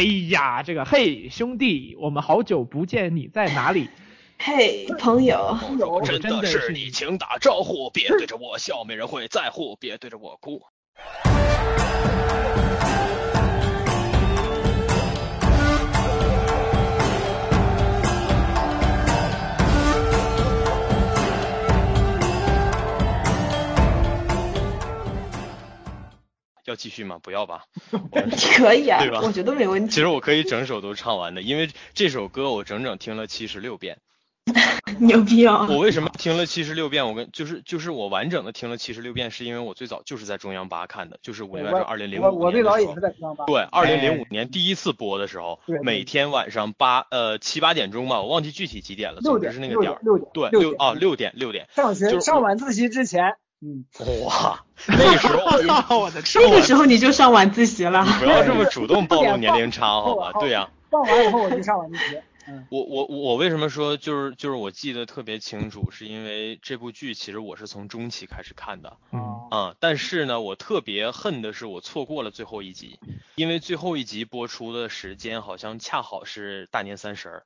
哎呀，这个嘿兄弟，我们好久不见，你在哪里？嘿，朋友，真的是你，请打招呼，别对着我笑，没人会在乎，别对着我哭。要继续吗？不要吧。可以啊，对吧？我觉得没问题。其实我可以整首都唱完的，因为这首歌我整整听了七十六遍。牛逼啊！我为什么听了七十六遍？我跟就是就是我完整的听了七十六遍，是因为我最早就是在中央八看的，就是《武林外传》二零零五年我最早也是在中央八。对，二零零五年第一次播的时候，每天晚上八呃七八点钟吧，我忘记具体几点了，总之是那个点儿。六点。对，六啊六点六点。上学上晚自习之前。嗯。哇，那时候我的那个时候你就上晚自习了。不要这么主动暴露年龄差，好吧？对呀。放完以后我就上晚自习。我我我为什么说就是就是我记得特别清楚，是因为这部剧其实我是从中期开始看的，啊，但是呢，我特别恨的是我错过了最后一集，因为最后一集播出的时间好像恰好是大年三十儿，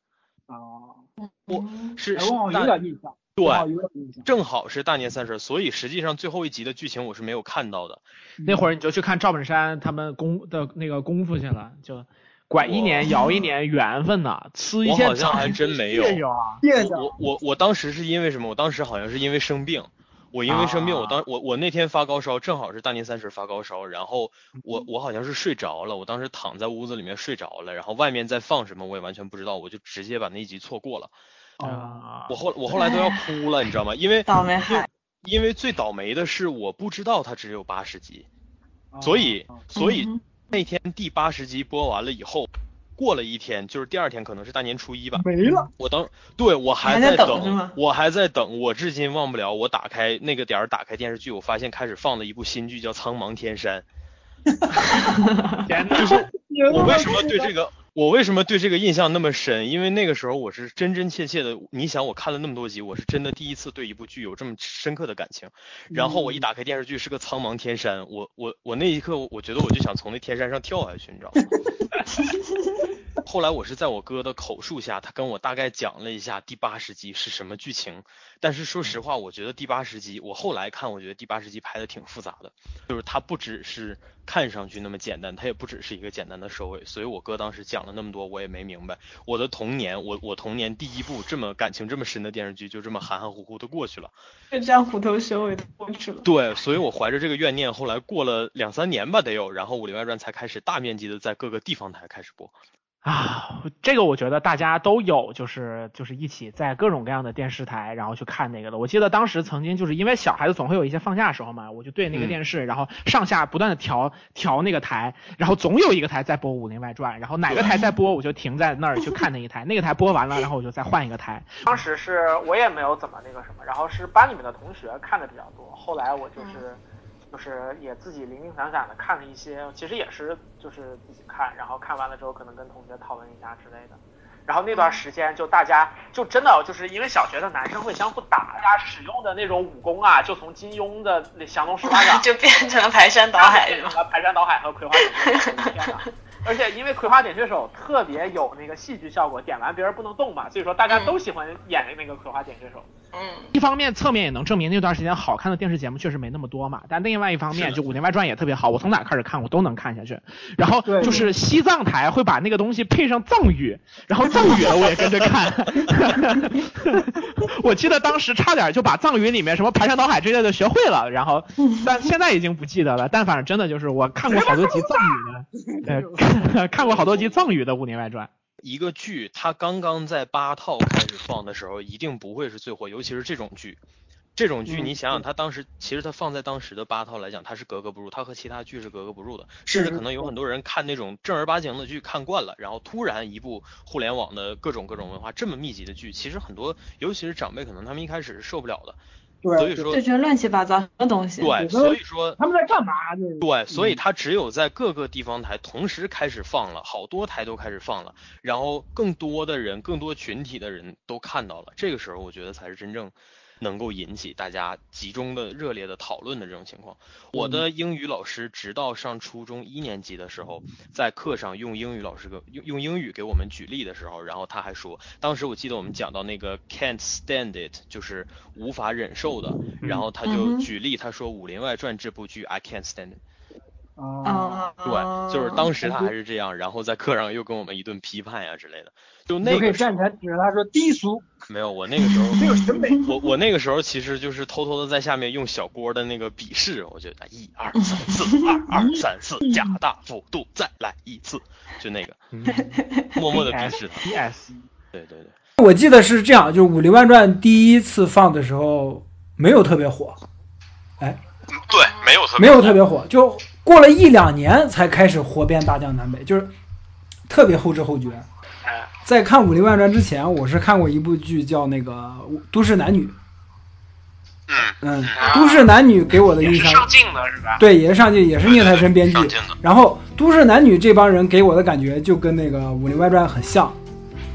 哦，我是有点印象，对，正好是大年三十，所以实际上最后一集的剧情我是没有看到的，那会儿你就去看赵本山他们功的那个功夫去了，就。拐一年摇一 年，缘分呐，吃一些。我好像还真没有。啊。我我我当时是因为什么？我当时好像是因为生病。我因为生病，我当我我那天发高烧，正好是大年三十发高烧，然后我我好像是睡着了。我当时躺在屋子里面睡着了，然后外面在放什么我也完全不知道，我就直接把那一集错过了。啊。我后我后来都要 哭了，你知道吗？因为倒霉海。因为最倒霉的是我不知道它只有八十集，所以所以。那天第八十集播完了以后，过了一天，就是第二天，可能是大年初一吧，没了。我当对我还在等，我还在等，我至今忘不了。我打开那个点儿，打开电视剧，我发现开始放了一部新剧，叫《苍茫天山》。就是 我为什么对这个？我为什么对这个印象那么深？因为那个时候我是真真切切的，你想我看了那么多集，我是真的第一次对一部剧有这么深刻的感情。然后我一打开电视剧是个苍茫天山，我我我那一刻我觉得我就想从那天山上跳下去，你知道吗？后来我是在我哥的口述下，他跟我大概讲了一下第八十集是什么剧情。但是说实话，我觉得第八十集，我后来看，我觉得第八十集拍的挺复杂的，就是它不只是看上去那么简单，它也不只是一个简单的收尾。所以我哥当时讲了那么多，我也没明白。我的童年，我我童年第一部这么感情这么深的电视剧，就这么含含糊糊的过去了，就这样虎头蛇尾的过去了。对，所以我怀着这个怨念，后来过了两三年吧，得有，然后《武林外传》才开始大面积的在各个地方台开始播。啊，这个我觉得大家都有，就是就是一起在各种各样的电视台，然后去看那个的。我记得当时曾经就是因为小孩子总会有一些放假的时候嘛，我就对那个电视，然后上下不断的调调那个台，然后总有一个台在播《武林外传》，然后哪个台在播，我就停在那儿去看那一台，那个台播完了，然后我就再换一个台。当时是我也没有怎么那个什么，然后是班里面的同学看的比较多，后来我就是。就是也自己零零散散的看了一些，其实也是就是自己看，然后看完了之后可能跟同学讨论一下之类的。然后那段时间就大家就真的就是因为小学的男生会相互打，大家使用的那种武功啊，就从金庸的那降龙十八掌 就变成了排山倒海，是吧排山倒海和葵花点穴手。而且因为葵花点穴手特别有那个戏剧效果，点完别人不能动嘛，所以说大家都喜欢演那个葵花点穴手。嗯，一方面侧面也能证明那段时间好看的电视节目确实没那么多嘛。但另外一方面，就《武林外传》也特别好，我从哪开始看我都能看下去。然后就是西藏台会把那个东西配上藏语，然后藏语的我也跟着看。我记得当时差点就把藏语里面什么排山倒海之类的学会了，然后但现在已经不记得了。但反正真的就是我看过好多集藏语的，呃，看过好多集藏语的《武林外传》。一个剧，它刚刚在八套开始放的时候，一定不会是最火，尤其是这种剧。这种剧，你想想，它当时其实它放在当时的八套来讲，它是格格不入，它和其他剧是格格不入的。甚至可能有很多人看那种正儿八经的剧看惯了，然后突然一部互联网的各种各种文化这么密集的剧，其实很多，尤其是长辈，可能他们一开始是受不了的。所以说就觉得乱七八糟的东西。对，所以说他们在干嘛？对，所以他只有在各个地方台同时开始放了，好多台都开始放了，然后更多的人、更多群体的人都看到了，这个时候我觉得才是真正能够引起大家集中的热烈的讨论的这种情况。我的英语老师直到上初中一年级的时候，在课上用英语老师给用用英语给我们举例的时候，然后他还说，当时我记得我们讲到那个 can't stand it，就是无法忍受的，然后他就举例，他说《武林外传》这部剧 I can't stand it。啊，对，就是当时他还是这样，然后在课上又跟我们一顿批判呀之类的。就那个站起来指着他说低俗，没有，我那个时候没有审美。我我那个时候其实就是偷偷的在下面用小郭的那个笔试，我觉得一二三四，二二三四，加大幅度再来一次，就那个 默默的鄙视他。P.S. 对对对，我记得是这样，就《武林外传》第一次放的时候没有特别火，哎，对，没有特没有特别火，就过了一两年才开始火遍大江南北，就是特别后知后觉。在看《武林外传》之前，我是看过一部剧叫那个《都市男女》。嗯，《都市男女》给我的印象，镜的是吧？对，也是上镜，也是聂财神编剧。然后《都市男女》这帮人给我的感觉就跟那个《武林外传》很像，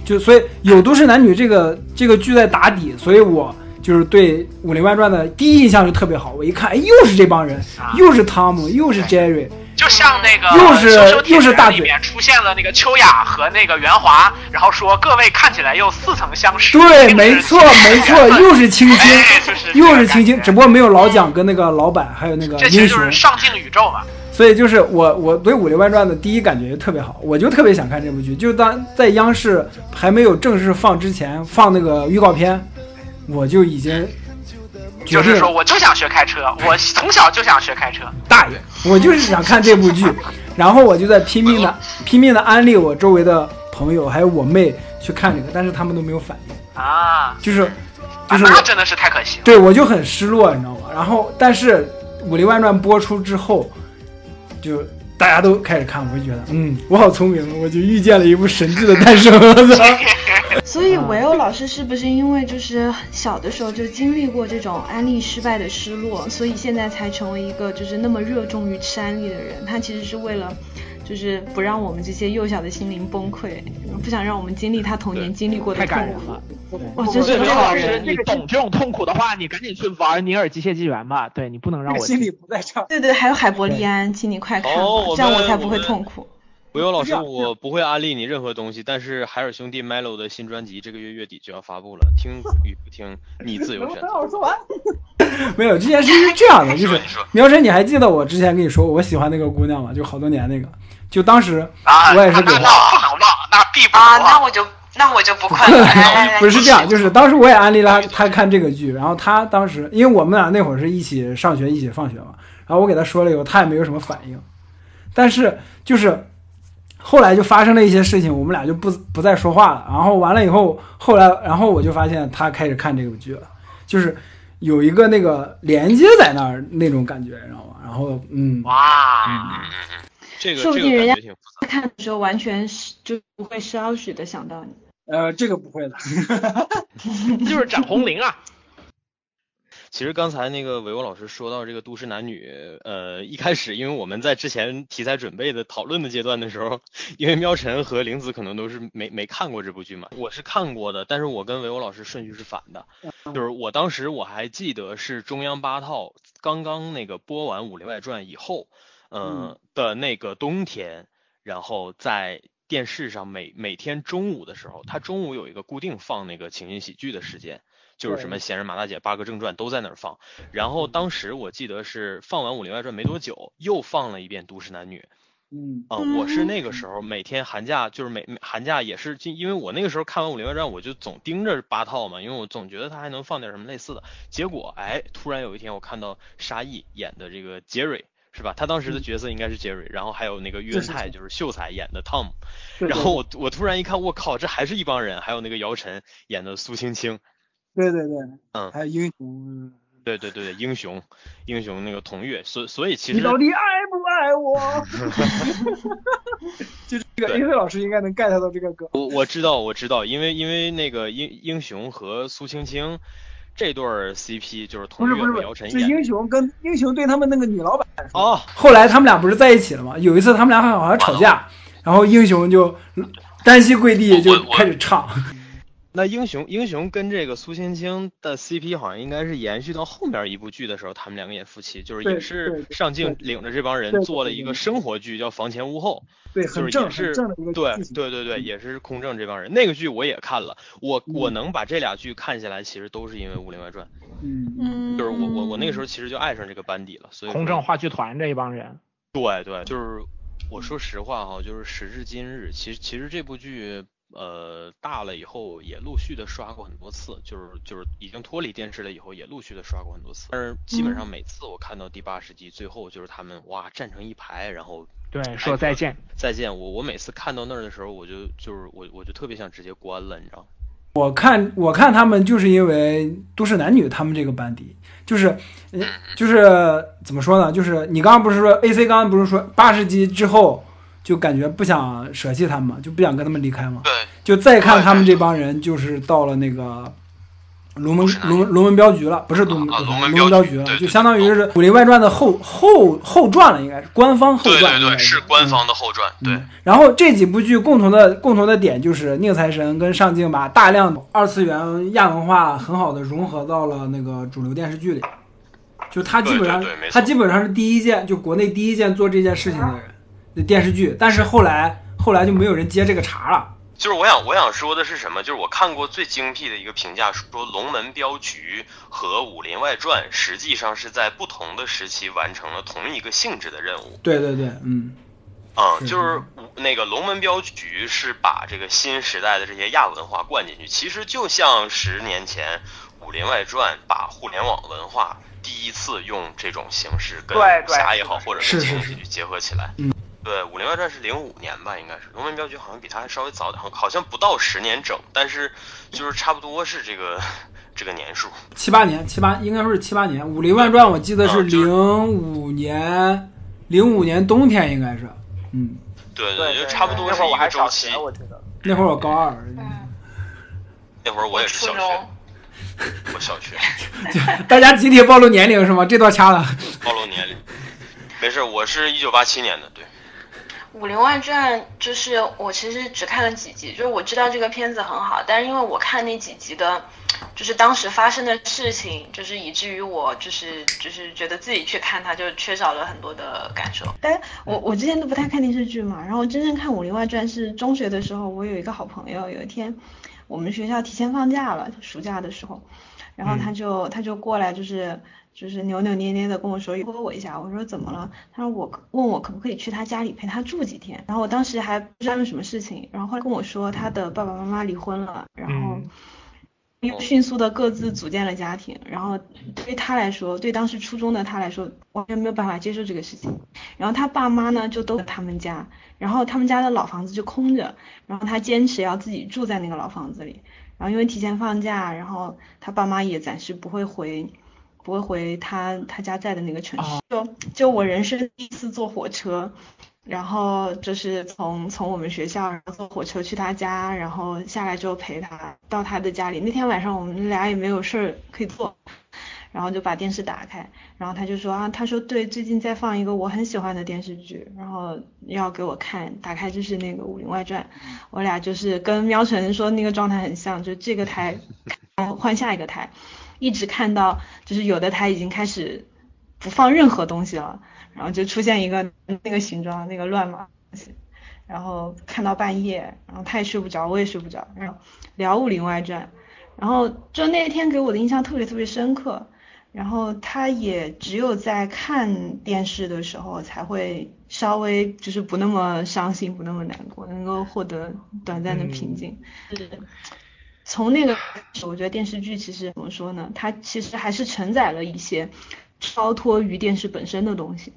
就所以有《都市男女》这个这个剧在打底，所以我就是对《武林外传》的第一印象就特别好。我一看，哎，又是这帮人，又是汤姆，又是 Jerry，就像那个又是又是大嘴里面出现了那个秋雅和那个袁华，然后说各位看起来又似曾相识。对，没错，没错，又是青 青，哎就是又是青青，只不过没有老蒋跟那个老板，还有那个英雄这其实就是，上镜宇宙嘛。所以就是我我对《武林外传》的第一感觉就特别好，我就特别想看这部剧。就当在央视还没有正式放之前，放那个预告片，我就已经就是说，我就想学开车，我从小就想学开车。大爷，我就是想看这部剧，然后我就在拼命的拼命的安利我周围的朋友还有我妹去看这个，但是他们都没有反应，啊，就是啊就是真的是太可惜了。对我就很失落，你知道吗？然后，但是《武林外传》播出之后，就大家都开始看，我就觉得，嗯，我好聪明，我就遇见了一部神剧的诞生。所以维欧老师是不是因为就是小的时候就经历过这种安利失败的失落，所以现在才成为一个就是那么热衷于吃安利的人？他其实是为了。就是不让我们这些幼小的心灵崩溃，不想让我们经历他童年经历过的太痛苦。感人了。哇，真是对，个好老师，人。你懂这种痛苦的话，你赶紧去玩《尼尔：机械纪元》吧。对你不能让我心里不在这儿。对对，还有海伯利安，请你快看这样我才不会痛苦。不用老师，我不会安利你任何东西，但是海尔兄弟 Melo 的新专辑这个月月底就要发布了，听与不听你自由选择。让我说完。没有，这件事是这样的，就是你说苗晨，你还记得我之前跟你说我喜欢那个姑娘吗？就好多年那个，就当时啊，我也是给那那她。不能忘，那必不忘。那我就那我就不快了。不是这样，就是当时我也安利了他他看这个剧，然后他当时因为我们俩那会儿是一起上学一起放学嘛，然后我给他说了以后，他也没有什么反应，但是就是后来就发生了一些事情，我们俩就不不再说话了，然后完了以后，后来然后我就发现他开始看这部剧了，就是有一个那个连接在那儿那种感觉，你知道吗？然后嗯，哇，这个这个说不定人家。看的时候完全是就不会稍许的想到你。呃，这个不会的。就是展红绫啊。其实刚才那个维欧老师说到这个都市男女，呃，一开始因为我们在之前题材准备的讨论的阶段的时候，因为喵晨和玲子可能都是没没看过这部剧嘛，我是看过的，但是我跟维欧老师顺序是反的，就是我当时我还记得是中央八套刚刚那个播完《武林外传》以后，呃、的那个冬天，然后在电视上每每天中午的时候，它中午有一个固定放那个情景喜剧的时间。就是什么《闲人马大姐》《八哥正传》都在那儿放，然后当时我记得是放完《武林外传》没多久，又放了一遍《都市男女》嗯，啊、我是那个时候每天寒假就是每每寒假也是，就因为我那个时候看完《武林外传》，我就总盯着八套嘛，因为我总觉得他还能放点什么类似的。结果哎，突然有一天我看到沙溢演的这个杰瑞。是吧？他当时的角色应该是杰瑞，然后还有那个于恩泰，就是秀才演的汤姆。对然后我我突然一看，我靠，这还是一帮人，还有那个姚晨演的苏青青，对对对，嗯还有英雄，对对对对，英雄，英雄那个童月，所所以其实你实到底爱不爱我？就这个对 A 飞老师应该能 get 到这个歌。我我知道我知道，因为因为那个英英雄和苏青青这对儿 CP 就是不童月不是不是，是姚晨演英雄跟英雄对他们那个女老板说。哦，后来他们俩不是在一起了吗？有一次他们俩好像吵架，然后英雄就单膝跪地就开始唱。那英雄英雄跟这个苏青青的 CP 好像应该是延续到后面一部剧的时候，他们两个演夫妻，就是也是上镜领着这帮人做了一个生活剧，叫《房前屋后》。对，就是也是对对对对，嗯也是空政这帮人。那个剧我也看了，我我嗯能把这俩剧看下来，其实都是因为《武林外传嗯，嗯，》，就是我我我那个时候其实就爱上这个班底了，所以空政话剧团这一帮人，对对，就是我说实话哈，就是时至今日，其实其实这部剧呃大了以后也陆续的刷过很多次，就是就是已经脱离电视了以后也陆续的刷过很多次，但是基本上每次我看到第八十集最后就是他们哇站成一排，然后对，说再见。再见，我我每次看到那儿的时候，我就就是我我就特别想直接关了，你知道吗？我看我看他们就是因为都市男女他们这个班底，就是呃就是怎么说呢？就是你刚刚不是说 A C 刚刚不是说八十集之后就感觉不想舍弃他们，就不想跟他们离开嘛？对，就再看他们这帮人，就是到了那个龙门龙龙门镖局了，不是龙门啊龙门镖镖局了，就相当于是《武林外传》的后后后传了，应该是官方后传。对，是。官方的后传，嗯，然后这几部剧共同的共同的点就是宁财神跟上镜把大量二次元亚文化很好的融合到了那个主流电视剧里，就他基本上对对对他基本上是第一件就国内第一件做这件事情的人。的电视剧，但是后来后来就没有人接这个茬了。就是我想我想说的是什么？就是我看过最精辟的一个评价，说《龙门镖局》和《武林外传》实际上是在不同的时期完成了同一个性质的任务。对对对，嗯，嗯，就是武那个龙门镖局是把这个新时代的这些亚文化灌进去，其实就像十年前《武林外传》把互联网文化第一次用这种形式跟对对侠也好，或者是是是情景喜剧结合起来。嗯，对，《武林外传》是零五年吧，应该是龙门镖局好像比它还稍微早点，好好像不到十年整，但是就是差不多是这个这个年数。七八年七八应该说是七八年，《武林外传》我记得是零五年零五年冬天应该是，嗯，对对，就差不多那会儿我是一个周期还小学，。我记得。那会儿我高二。那会儿我也是小学，我小学 大家集体暴露年龄是吗？这段掐了。暴露年龄。没事，我是一九八七年的，对。《武林外传》就是我其实只看了几集，就是我知道这个片子很好，但是因为我看那几集的，就是当时发生的事情，就是以至于我就是就是觉得自己去看它，就缺少了很多的感受。但我我之前都不太看电视剧嘛，然后真正看《武林外传》是中学的时候，我有一个好朋友，有一天我们学校提前放假了，暑假的时候，然后他就、他就过来就是。就是扭扭捏捏的跟我说约我一下，我说怎么了？他说我问我可不可以去他家里陪他住几天，然后我当时还不知道有什么事情，然后后来跟我说他的爸爸妈妈离婚了，然后嗯又迅速的各自组建了家庭，然后对于他来说，对当时初中的他来说，完全没有办法接受这个事情。然后他爸妈呢就都在他们家，然后他们家的老房子就空着，然后他坚持要自己住在那个老房子里。然后因为提前放假，然后他爸妈也暂时不会回，不会回他他家在的那个城市。就就我人生第一次坐火车，然后就是从从我们学校然后坐火车去他家，然后下来之后陪他到他的家里。那天晚上我们俩也没有事儿可以做，然后就把电视打开，然后他就说啊，他说对，最近在放一个我很喜欢的电视剧，然后要给我看，打开就是那个《武林外传》，我俩就是跟喵晨说那个状态很像，就这个台看换下一个台，一直看到就是有的台已经开始不放任何东西了，然后就出现一个那个形状那个乱码东西，然后看到半夜，然后他也睡不着，我也睡不着，然后聊《武林外传》，然后就那天给我的印象特别特别深刻。然后他也只有在看电视的时候才会稍微就是不那么伤心，不那么难过，能够获得短暂的平静。是从那个开始，我觉得电视剧其实怎么说呢？它其实还是承载了一些超脱于电视本身的东西。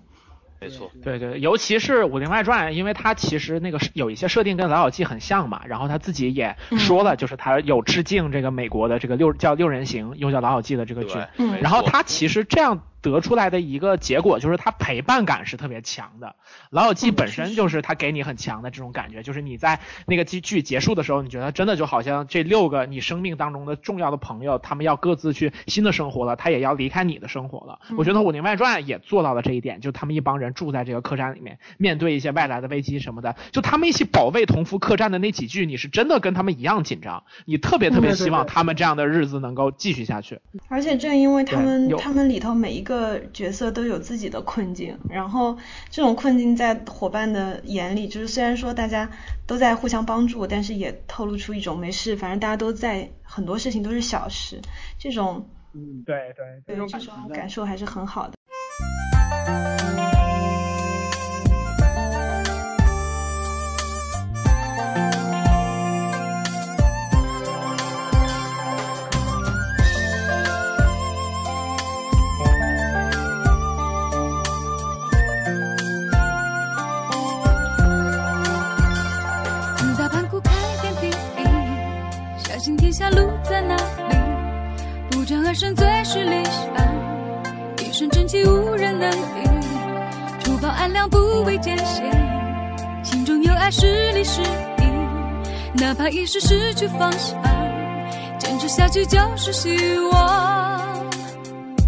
没错，对对，尤其是《武林外传》，因为它其实那个有一些设定跟《老友记》很像嘛，然后他自己也说了，就是他有致敬这个美国的这个六叫六人行，又叫《老友记》的这个剧。嗯然后错他其实这样得出来的一个结果就是它陪伴感是特别强的。老友记本身就是它给你很强的这种感觉，就是你在那个剧剧结束的时候，你觉得真的就好像这六个你生命当中的重要的朋友，他们要各自去新的生活了，他也要离开你的生活了。我觉得《武林外传》也做到了这一点，就他们一帮人住在这个客栈里面，面对一些外来的危机什么的，就他们一起保卫同福客栈的那几句，你是真的跟他们一样紧张，你特别特别希望他们这样的日子能够继续下去。而且正因为他们有他们里头每一个角色都有自己的困境，然后这种困境在伙伴的眼里，就是虽然说大家都在互相帮助，但是也透露出一种没事，反正大家都在，很多事情都是小事，这种嗯，对对，对这这种感受还是很好的。哪怕一时失去方向，坚持下去就是希望。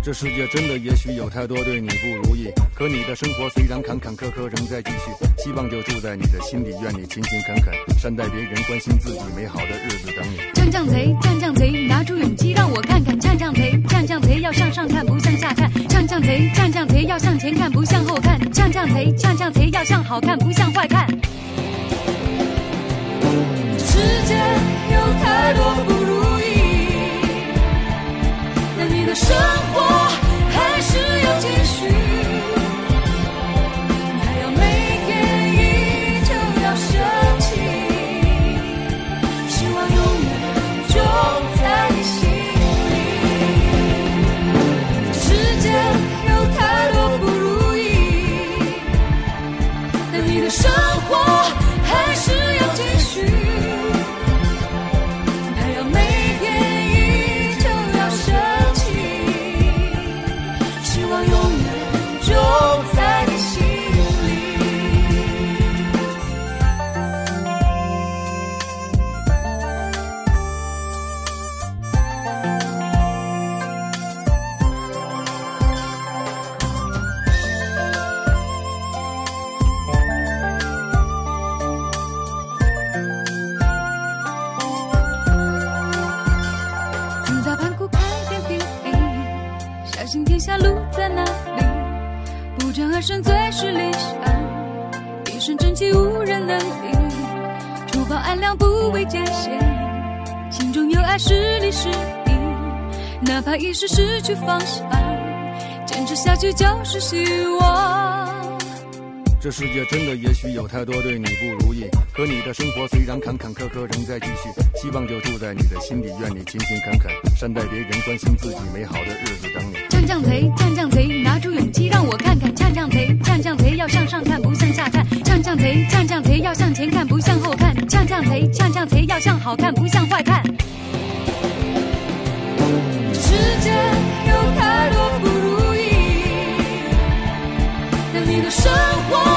这世界真的也许有太多对你不如意，可你的生活虽然坎坎坷坷仍在继续，希望就住在你的心里，愿你勤勤恳恳，善待别人，关心自己，美好的日子等你。降降贼，降降贼，拿出勇气让我看看。降降贼，降降贼，要向上看，不向下看。降降贼，降降贼，要向前看，不向后看。降降贼，降降贼，要向好看，不向坏看。世界有太多不如意，但你的生活怕一时失去方向，坚持下去就是希望。这世界真的也许有太多对你不如意，可你的生活虽然坎坎坷坷仍在继续，希望就住在你的心里，愿你勤勤恳恳，善待别人，关心自己，美好的日子等你。降降贼，降降贼，拿出勇气让我看看。降降贼，降降贼，要向上看，不向下看。降降贼，降降贼，要向前看，不向后看。降降贼，降降贼，要向好看，不向坏看。世间有太多不如意但你的生活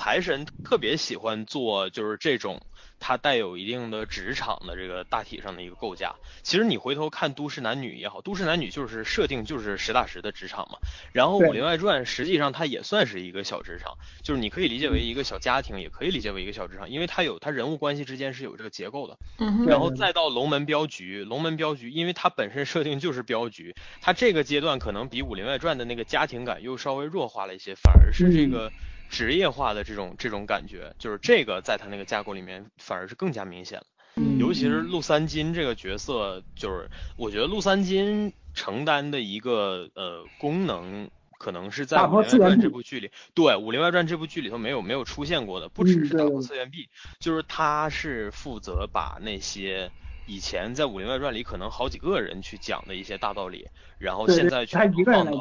财神特别喜欢做就是这种它带有一定的职场的这个大体上的一个构架。其实你回头看《都市男女》也好，《都市男女》就是设定就是实打实的职场嘛。然后《武林外传》实际上它也算是一个小职场，就是你可以理解为一个小家庭，也可以理解为一个小职场，因为它有它人物关系之间是有这个结构的。然后再到龙门镖局，龙门镖局，因为它本身设定就是镖局，它这个阶段可能比《武林外传》的那个家庭感又稍微弱化了一些，反而是这个职业化的这种这种感觉，就是这个在他那个架构里面反而是更加明显了。嗯尤其是陆三金这个角色，就是我觉得陆三金承担的一个呃功能，可能是在《武林外传》这部剧里，对《武林外传》这部剧里头没有没有出现过的，不只是打破次元壁，就是他是负责把那些以前在《武林外传》里可能好几个人去讲的一些大道理，然后现在他全都放到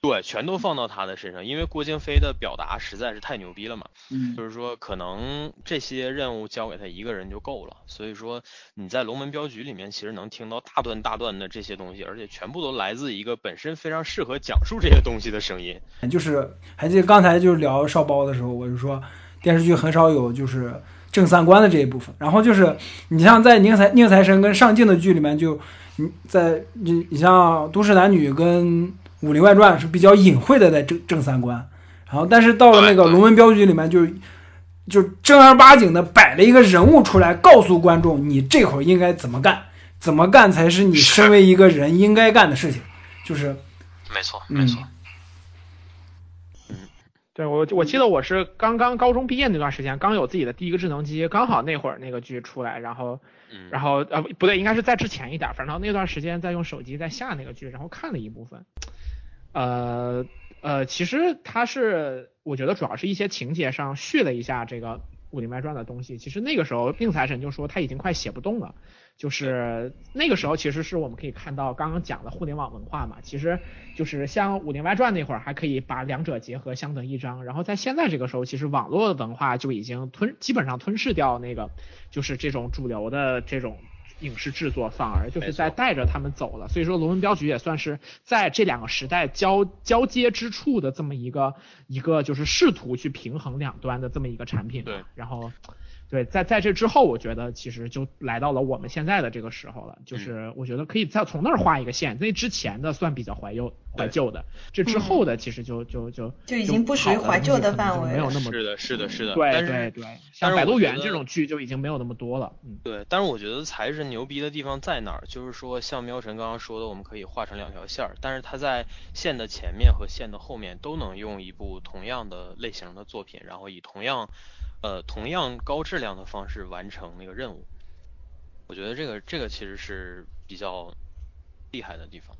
对，全都放到他的身上，因为郭京飞的表达实在是太牛逼了嘛。嗯，就是说，可能这些任务交给他一个人就够了。所以说，你在龙门镖局里面，其实能听到大段大段的这些东西，而且全部都来自一个本身非常适合讲述这些东西的声音。就是还记得刚才就是聊少包的时候，我就说电视剧很少有就是正三观的这一部分。然后就是你像在宁财宁财神跟上镜的剧里面就，你在你你像《都市男女》跟《武林外传》是比较隐晦的在正正三观，然后但是到了那个龙门镖局里面就。就正儿八经的摆了一个人物出来，告诉观众你这会儿应该怎么干，怎么干才是你身为一个人应该干的事情。就是没错，嗯，对我我记得我是刚刚高中毕业那段时间，刚有自己的第一个智能机，刚好那会儿那个剧出来，然后嗯，然后呃不对，应该是在之前一点儿，反正那段时间在用手机在下那个剧，然后看了一部分。呃呃，其实它是我觉得主要是一些情节上续了一下这个《武林外传》的东西。其实那个时候宁财神就说他已经快写不动了，就是那个时候其实是我们可以看到刚刚讲的互联网文化嘛，其实就是像《武林外传》那会儿还可以把两者结合相得益彰，然后在现在这个时候，其实网络的文化就已经吞基本上吞噬掉那个就是这种主流的这种影视制作，反而就是在带着他们走了。所以说，龙门镖局也算是在这两个时代交交接之处的这么一个一个就是试图去平衡两端的这么一个产品吧。对然后。对，在在这之后，我觉得其实就来到了我们现在的这个时候了。嗯就是我觉得可以再从那儿画一个线，那之前的算比较怀旧怀旧的，这之后的其实就就就就已经不属于怀旧的范围了没有那么是的，是的，是的。对对对，但像《是摆渡园》我觉得这种剧就已经没有那么多了。嗯，对，但是我觉得才是牛逼的地方在哪儿？就是说，像喵神刚刚说的，我们可以画成两条线儿，但是它在线的前面和线的后面都能用一部同样的类型的作品，然后以同样，呃，同样高质量的方式完成那个任务。我觉得这个这个其实是比较厉害的地方。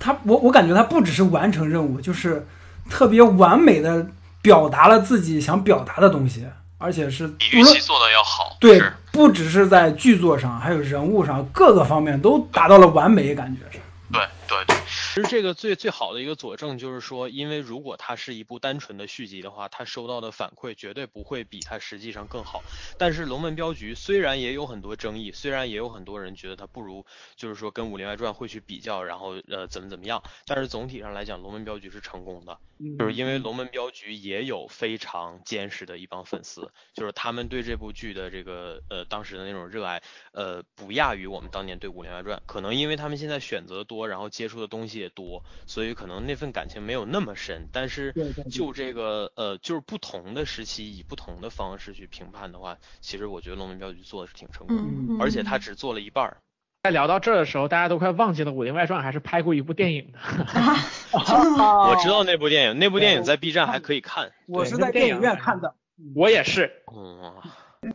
他我我感觉他不只是完成任务，就是特别完美的表达了自己想表达的东西，而且是比预期做的要好对，不只是在剧作上，还有人物上各个方面都达到了完美，感觉是。对对对，其实这个最最好的一个佐证就是说，因为如果它是一部单纯的续集的话，它收到的反馈绝对不会比它实际上更好。但是《龙门镖局》虽然也有很多争议，虽然也有很多人觉得它不如，就是说跟《武林外传》会去比较，然后呃怎么怎么样，但是总体上来讲，《龙门镖局》是成功的。嗯就是因为《龙门镖局》也有非常坚实的一帮粉丝，就是他们对这部剧的这个呃当时的那种热爱，呃不亚于我们当年对《武林外传》。可能因为他们现在选择多，然后接触的东西也多，所以可能那份感情没有那么深。但是就这个呃就是不同的时期以不同的方式去评判的话，其实我觉得《龙门镖局》做的是挺成功的，嗯，而且他只做了一半儿。在聊到这儿的时候，大家都快忘记了《武林外传》还是拍过一部电影的。啊 我知道那部电影，那部电影在 B 站还可以看。我是在电影院看的。我也是，嗯，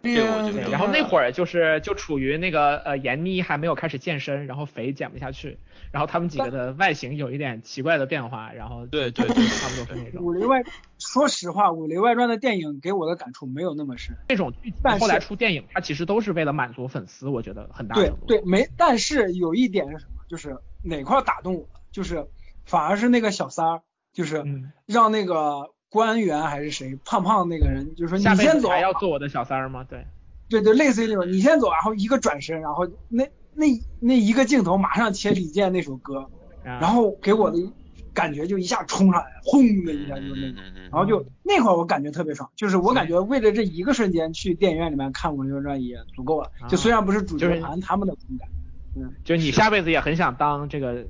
这这个我就对，然后那会儿就是就处于那个呃闫妮还没有开始健身，然后肥减不下去，然后他们几个的外形有一点奇怪的变化，然后对对对 差不多是那种武林外，说实话，《武林外传》的电影给我的感触没有那么深。这种剧但是后来出电影，它其实都是为了满足粉丝，我觉得很大对程度对，没，但是有一点是什么？就是哪块儿打动我了？就是反而是那个小三儿，就是嗯，让那个官员还是谁胖胖那个人，就是说你先走，还要做我的小三儿吗？对，对对，类似于那种你先走，然后一个转身，然后那那那一个镜头马上切李健那首歌，然然后给我的感觉就一下冲上来，轰的一下就那种。嗯嗯嗯然后就那会儿我感觉特别爽，就是我感觉为了这一个瞬间去电影院里面看《武林外传》也足够了。就虽然不是主角团他们的观感，就你下辈子也很想当这个，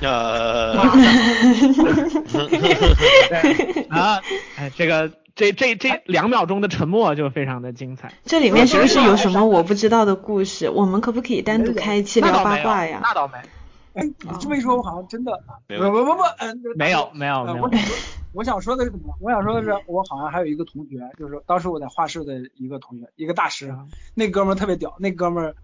呃，对啊，哎，这个这这这两秒钟的沉默就非常的精彩。这里面是不是有什么我不知道的故事？我们可不可以单独开一期聊八卦呀？那倒没。哎，你这么一说，我好像真的没有不不不不，呃，没有没有没有呃我，想说，我想说的是什么？我想说的是，我好像还有一个同学，就是当时我在画室的一个同学，一个大师，啊那哥们儿特别屌，那哥们儿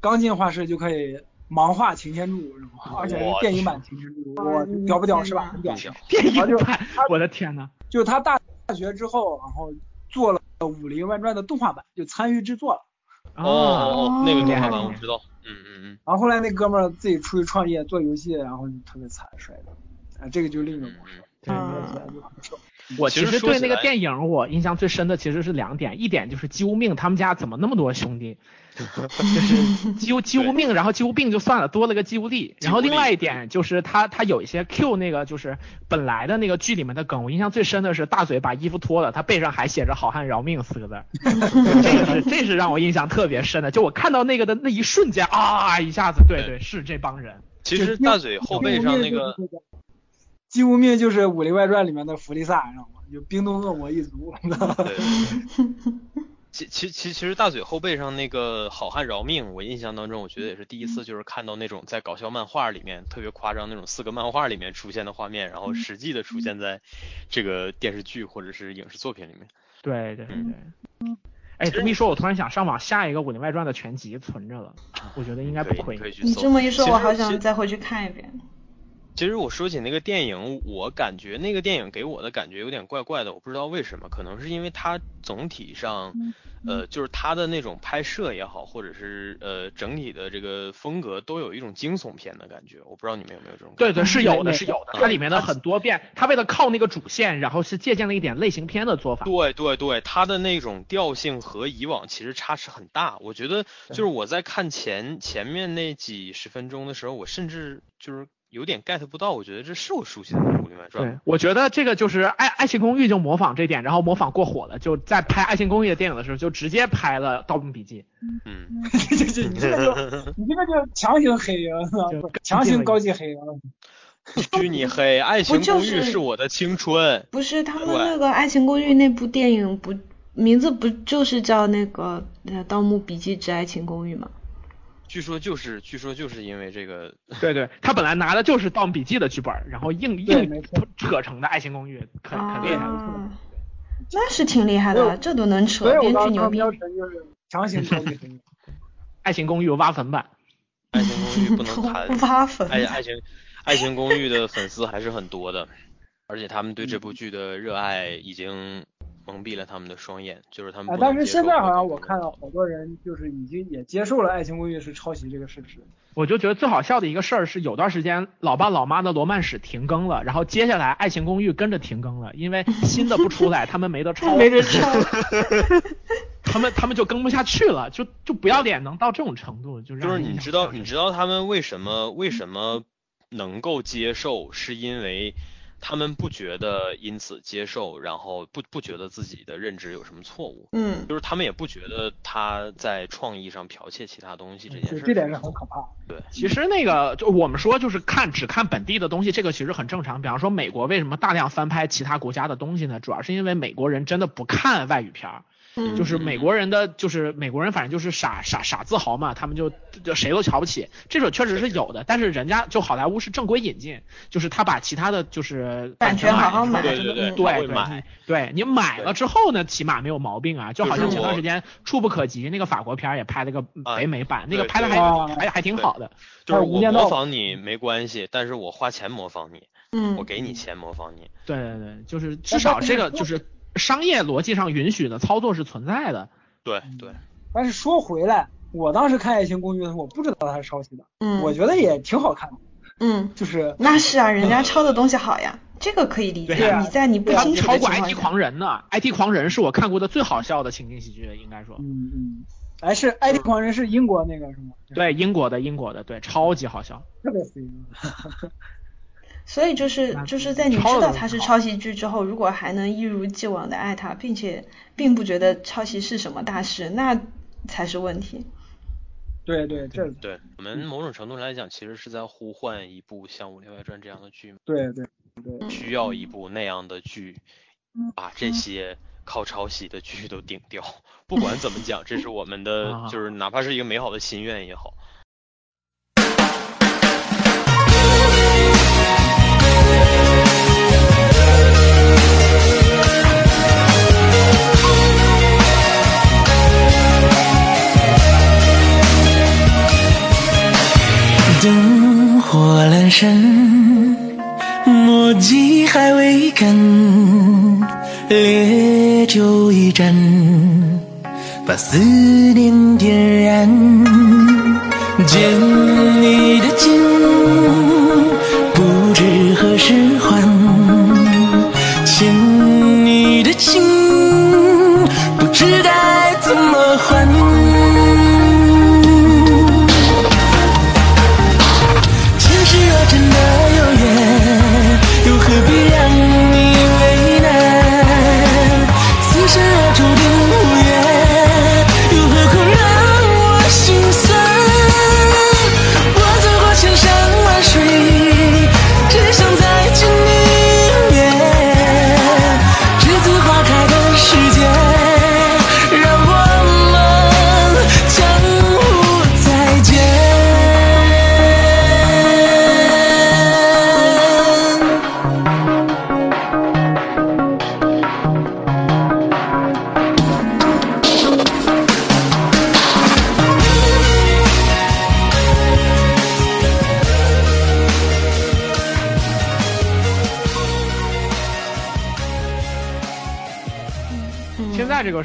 刚进画室就可以盲画擎天柱，而且是电影版擎天柱，我屌不屌是吧？很屌。电影版，我的天呐！就是他大学之后，然后做了《武林外传》的动画版，就参与制作了。哦哦，那个动画版我知道，嗯嗯嗯，然后后来那哥们儿自己出去创业做游戏，然后就特别惨摔的，啊，这个就另一个故事。对就很瘦我其实对那个电影我印象最深的其实是两点，一点就是姬无命他们家怎么那么多兄弟，就是姬无姬无命，然后姬无病就算了，多了个姬无力。然后另外一点就是他他有一些 Q 那个就是本来的那个剧里面的梗，我印象最深的是大嘴把衣服脱了，他背上还写着“好汉饶命”四个字，这个是这是让我印象特别深的。就我看到那个的那一瞬间啊，一下子对对是这帮人。其实大嘴后背上那个，姬无命就是《武林外传》里面的弗利萨，你知道吗？就冰冻恶魔一族。对，其其其其实大嘴后背上那个好汉饶命，我印象当中，我觉得也是第一次，就是看到那种在搞笑漫画里面特别夸张那种四个漫画里面出现的画面，然后实际的出现在这个电视剧或者是影视作品里面。对对对嗯。哎，这么一说，我突然想上网下一个《武林外传》的全集存着了，我觉得应该，不亏你。可以去你搜。这么一说，我好想再回去看一遍。其实我说起那个电影，我感觉那个电影给我的感觉有点怪怪的，我不知道为什么，可能是因为它总体上，呃，就是它的那种拍摄也好，或者是呃整体的这个风格都有一种惊悚片的感觉，我不知道你们有没有这种感觉？对对，是有的，是有的。它里面的很多变，它为了靠那个主线，然后是借鉴了一点类型片的做法。对对对，它的那种调性和以往其实差是很大。我觉得就是我在看前前面那几十分钟的时候，我甚至就是有点 get 不到，我觉得这是我熟悉的《武林外传》对。，我觉得这个就是爱爱情公寓就模仿这点，然后模仿过火了，就在拍爱情公寓的电影的时候，就直接拍了《盗墓笔记嗯，这这你这个就 你这个就强行黑啊，就强行高级黑啊。虚拟黑，《爱情公寓是》我的青春。不是他们那个《爱情公寓》那部电影不名字不就是叫那个呃《盗墓笔记之爱情公寓》吗？据说就是，据说就是因为这个，》。对对，他本来拿的就是《盗墓笔记》的剧本，然后硬硬扯成的爱情公寓，很很厉害。啊，那是挺厉害的，这都能扯编剧牛逼。刚刚瞄准就是强行高级黑。爱情公寓挖坟版，爱情公寓不能 谈。挖坟爱爱情爱情公寓的粉丝还是很多的，而且他们对这部剧的热爱已经蒙蔽了他们的双眼，就是他们啊，但是现在好像我看到好多人就是已经也接受了《爱情公寓》是抄袭这个事实。我就觉得最好笑的一个事儿是，有段时间老爸老妈的罗曼史停更了，然后接下来爱情公寓跟着停更了，因为新的不出来，他们没得抄，没得抄，他们他们就更不下去了，就就不要脸能到这种程度，就是就是你知道，你知道他们为什么 为什么能够接受，是因为他们不觉得因此接受，然后不不觉得自己的认知有什么错误，嗯，就是他们也不觉得他在创意上剽窃其他东西这件，事。这点是很可怕。对，其实那个就我们说就是看只看本地的东西，这个其实很正常。比方说美国为什么大量翻拍其他国家的东西呢？主要是因为美国人真的不看外语片儿。嗯。就是美国人的，就是美国人，反正就是傻傻傻自豪嘛，他们就就谁都瞧不起，这种确实是有的，但是人家就好莱坞是正规引进，就是他把其他的就是版权好好买买对对对嗯对对买。对你买了之后呢，起码没有毛病啊，就好像前段时间触不可及那个法国片儿也拍了个啊。北美版，那个拍的还还还挺好的，就是我模仿你没关系，但是我花钱模仿你，嗯。我给你钱模仿你。对对对，就是至少这个就是商业逻辑上允许的操作是存在的。对对，但是说回来，我当时看《爱情公寓》的时候，我不知道它是抄袭的，嗯，我觉得也挺好看的，嗯，就是那是啊，人家抄的东西好呀，这个可以理解。对啊你在你不他清楚超过的情况 IT，狂人呢，IT 狂人是我看过的最好笑的情景喜剧，应该说。嗯嗯，哎是《IT 狂人》是英国那个是吗？，对，英国的，英国的，对，超级好笑。特别飞。所以就是就是在你知道它是抄袭剧之后，如果还能一如既往的爱它，并且并不觉得抄袭是什么大事，那才是问题。对对，这对我们某种程度来讲，其实是在呼唤一部像《武林外传》这样的剧，对对对，需要一部那样的剧，把这些靠抄袭的剧都顶掉。不管怎么讲，这是我们的啊，就是哪怕是一个美好的心愿也好。身，墨迹还未干，烈酒一盏，把思念点燃。见你的肩，不知何时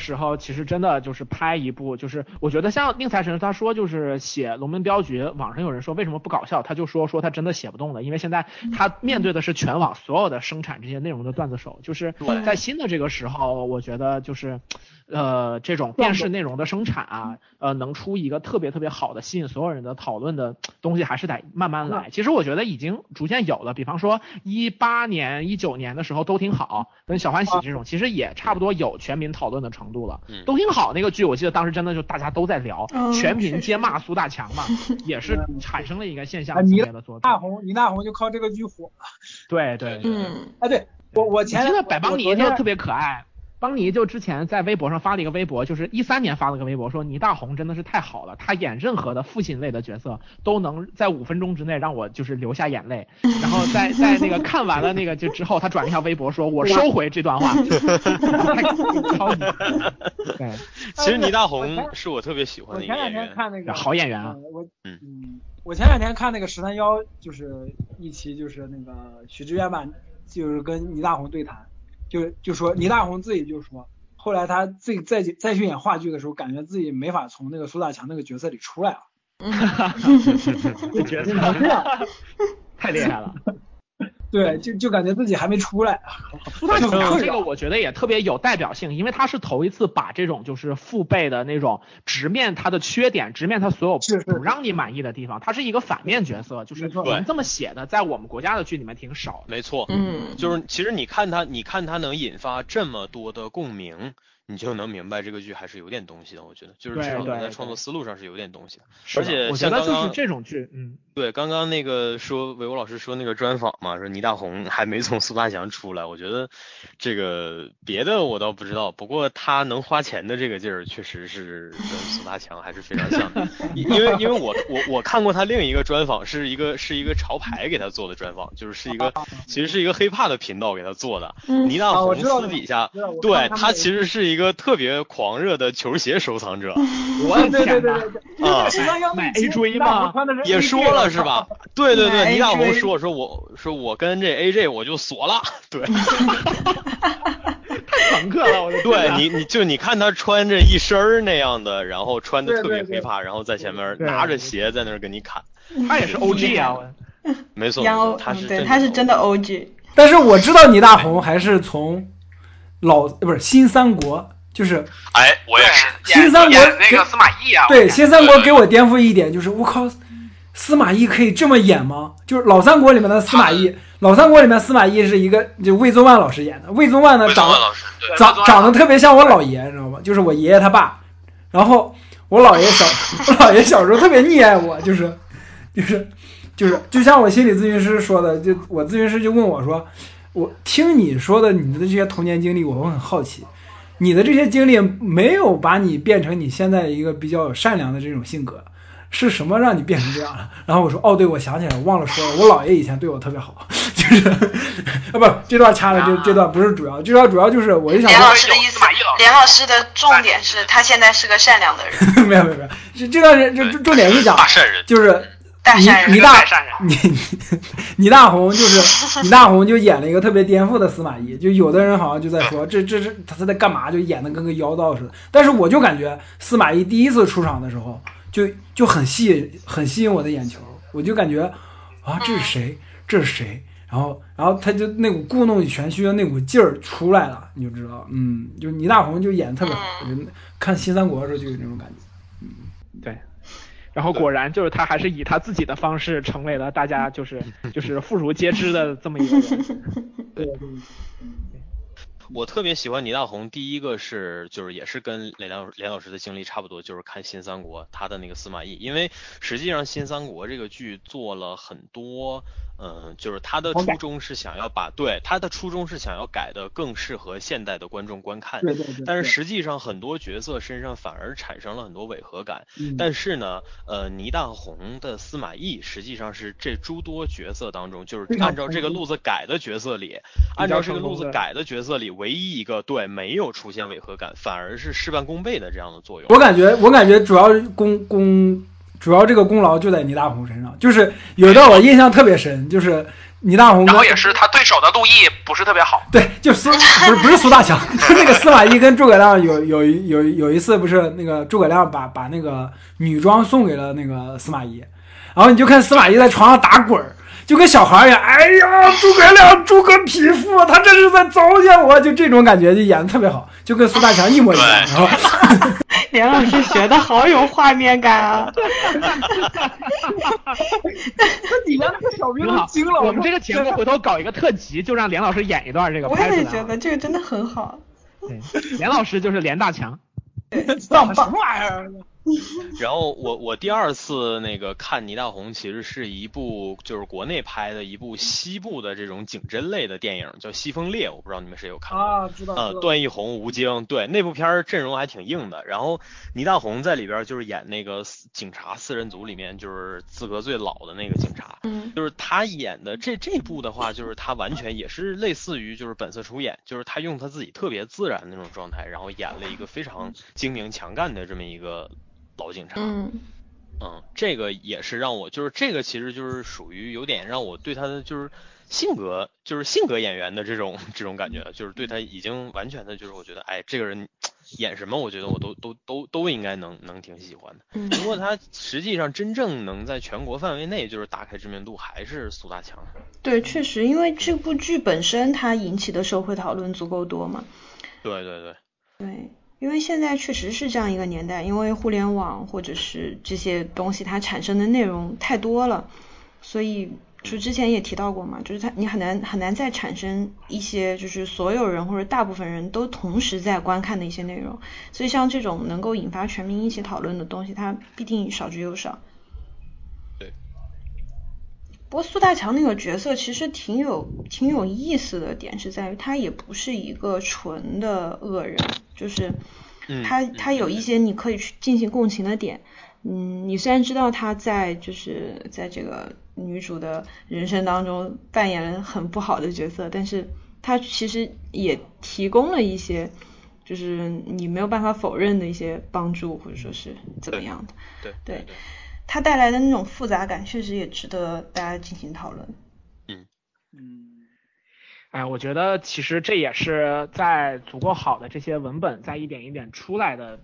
时候，其实真的就是拍一部，就是我觉得像宁财神他说就是写《龙门镖局》，网上有人说为什么不搞笑，他就说说他真的写不动了，因为现在他面对的是全网所有的生产这些内容的段子手，就是在新的这个时候，我觉得就是。呃，这种电视内容的生产啊，呃，能出一个特别特别好的、吸引所有人的讨论的东西，还是得慢慢来。其实我觉得已经逐渐有了，比方说一八年、一九年的时候都挺好，跟小欢喜这种，其实也差不多有全民讨论的程度了。都挺好那个剧，我记得当时真的就大家都在聊，全民皆骂苏大强嘛，也是产生了一个现象级别的作品。大红，倪大红就靠这个剧火了。对对，嗯，啊，对我我前记得百邦尼就特别可爱。邦尼就之前在微博上发了一个微博，就是一三年发了个微博，说倪大红真的是太好了，他演任何的父亲类的角色都能在五分钟之内让我就是流下眼泪。然后在在那个看完了那个就之后，他转了一条微博说：“我收回这段话。”超级 对，其实倪大红是我特别喜欢的一个演员，我前两天看那个 好演员啊。我嗯，我前两天看那个十三幺，就是一期就是那个许知远版，就是跟倪大红对谈。就就说倪大红自己就说，后来他自己再再去演话剧的时候，感觉自己没法从那个苏大强那个角色里出来了。哈哈哈哈哈这角色太厉害了。对，就就感觉自己还没出来。苏大强这个我觉得也特别有代表性，因为他是头一次把这种就是父辈的那种直面他的缺点，直面他所有不让你满意的地方。他是一个反面角色，就是我们这么写的，在我们国家的剧里面挺少。没错，嗯，就是其实你看他，你看他能引发这么多的共鸣。你就能明白这个剧还是有点东西的，我觉得就是至少在创作思路上是有点东西的。而且我觉得就是这种剧，嗯，对，刚刚那个说韦国老师说那个专访嘛，说倪大红还没从苏大强出来，我觉得这个别的我倒不知道，不过他能花钱的这个劲儿确实是跟苏大强还是非常像的。因为因为我我我看过他另一个专访，是一个是一个潮牌给他做的专访，就是是一个其实是一个黑怕的频道给他做的。倪大红私底下对他其实是一个。特别狂热的球鞋收藏者，我的天哪！啊？也说了是吧？对 对对，倪大红说说我说我跟这 AJ 我就锁了，对，太朋克了，我就对你你就你看他穿着一身那样的，然后穿的特别黑怕，然后在前面拿着鞋在那儿跟你砍，他也是 OG 啊，没错，他是对他是真的 OG，但是我知道倪大红还是从老不是新三国。就是，哎，我也是。新三国那个司马懿啊，对，新三国给我颠覆一点，就是我靠，司马懿可以这么演吗？就是老三国里面的司马懿，老三国里面司马懿是一个就魏宗万老师演的，魏宗万呢长长长得特别像我姥爷，你知道吗？就是我爷爷他爸。然后我姥爷小我姥爷小时候特别溺爱我，就是就是就是就像我心理咨询师说的，就我咨询师就问我说，我听你说的你的这些童年经历，我会很好奇。你的这些经历没有把你变成你现在一个比较善良的这种性格，是什么让你变成这样了？然后我说，哦，对，我想起来，我忘了说了，我姥爷以前对我特别好，就是啊，不，这段掐了，这这段不是主要，这段主要就是我就想。连老师的意思，连老师的重点是他现在是个善良的人。没有没有没有，这这段是就重点是讲，就是倪大善人倪大是个善人倪倪大红就是倪大红就演了一个特别颠覆的司马懿，就有的人好像就在说这这是他他在干嘛，就演的跟个妖道似的。但是我就感觉司马懿第一次出场的时候，就就很吸引很吸引我的眼球，我就感觉啊这是谁？这是谁，然后然后他就那股故弄玄虚的那股劲儿出来了，你就知道，嗯，就倪大红就演的特别好，我觉得看新三国的时候就有那种感觉。嗯。对，然后果然就是他还是以他自己的方式成为了大家就是就是 妇孺皆知的这么一个人。对 对，我特别喜欢倪大红，第一个是就是也是跟连老连老师的经历差不多，就是看新三国他的那个司马懿，因为实际上新三国这个剧做了很多，嗯、就是他的初衷是想要把对他的初衷是想要改的更适合现代的观众观看，对对对。但是实际上很多角色身上反而产生了很多违和感。嗯但是呢，呃，倪大红的司马懿实际上是这诸多角色当中，就是按照这个路子改的角色里，按照这个路子改的角色里，唯一一个对没有出现违和感，反而是事半功倍的这样的作用。我感觉，我感觉主要功功，主要这个功劳就在倪大红身上。就是有一段我印象特别深，就是倪大红跟然后也是他对手的陆毅不是特别好，对，就苏 不是不是苏大强，就那个司马懿跟诸葛亮有有有有一次不是那个诸葛亮把把那个女装送给了那个司马懿，然后你就看司马懿在床上打滚儿。就跟小孩一样，哎呀，诸葛亮诸葛匹夫，他这是在糟践我，就这种感觉就演的特别好，就跟苏大强一模一样。连老师学的好有画面感啊！这底下那个小兵都惊了。我们这个节目回头搞一个特辑，就让连老师演一段这个我。也觉得这个真的很好。对，连老师就是连大强。棒棒 什么玩意儿？然后我我第二次那个看倪大红，其实是一部就是国内拍的一部西部的这种警侦类的电影，叫《西风烈》，我不知道你们谁有看过。啊，知道。呃，段奕宏、吴京，对那部片儿阵容还挺硬的。然后倪大红在里边儿就是演那个四警察四人组里面就是资格最老的那个警察，嗯就是他演的这这部的话，就是他完全也是类似于就是本色出演，就是他用他自己特别自然的那种状态，然后演了一个非常精明强干的这么一个老警察。嗯嗯，这个也是让我就是这个其实就是属于有点让我对他的就是性格就是性格演员的这种这种感觉，就是对他已经完全的就是我觉得哎这个人演什么我觉得我都都都都应该能能挺喜欢的。嗯不过他实际上真正能在全国范围内就是打开知名度还是苏大强。对，确实，因为这部剧本身它引起的社会讨论足够多嘛。对对对，对，因为现在确实是这样一个年代，因为互联网或者是这些东西它产生的内容太多了，所以就之前也提到过嘛，就是它你很难很难再产生一些就是所有人或者大部分人都同时在观看的一些内容，所以像这种能够引发全民一起讨论的东西，它必定少之又少。对。不过苏大强那个角色其实挺有挺有意思的点是在于他也不是一个纯的恶人，就是他他有一些你可以去进行共情的点。嗯，你虽然知道他在就是在这个女主的人生当中扮演了很不好的角色，但是他其实也提供了一些就是你没有办法否认的一些帮助，或者说是怎么样的。对对它带来的那种复杂感，确实也值得大家进行讨论。嗯嗯，哎，我觉得其实这也是在足够好的这些文本在一点一点出来的，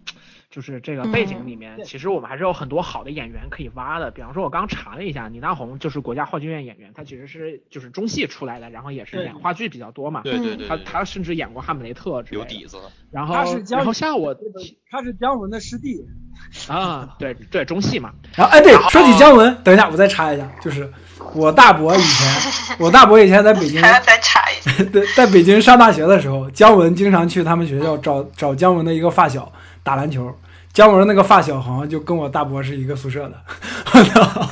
就是这个背景里面，其实我们还是有很多好的演员可以挖的。比方说，我刚查了一下，倪大红就是国家话剧院演员，他其实是就是中戏出来的，然后也是演话剧比较多嘛。对对对对他他甚至演过《哈姆雷特》之类的。有底子。然后他是姜然后像我他是姜文的师弟。啊，对对，中戏嘛。然后哎，对，说起姜文，等一下我再查一下，就是我大伯以前，我大伯以前在北京，还要再查一下。对，在北京上大学的时候，姜文经常去他们学校找找姜文的一个发小打篮球。姜文那个发小好像就跟我大伯是一个宿舍的。我操！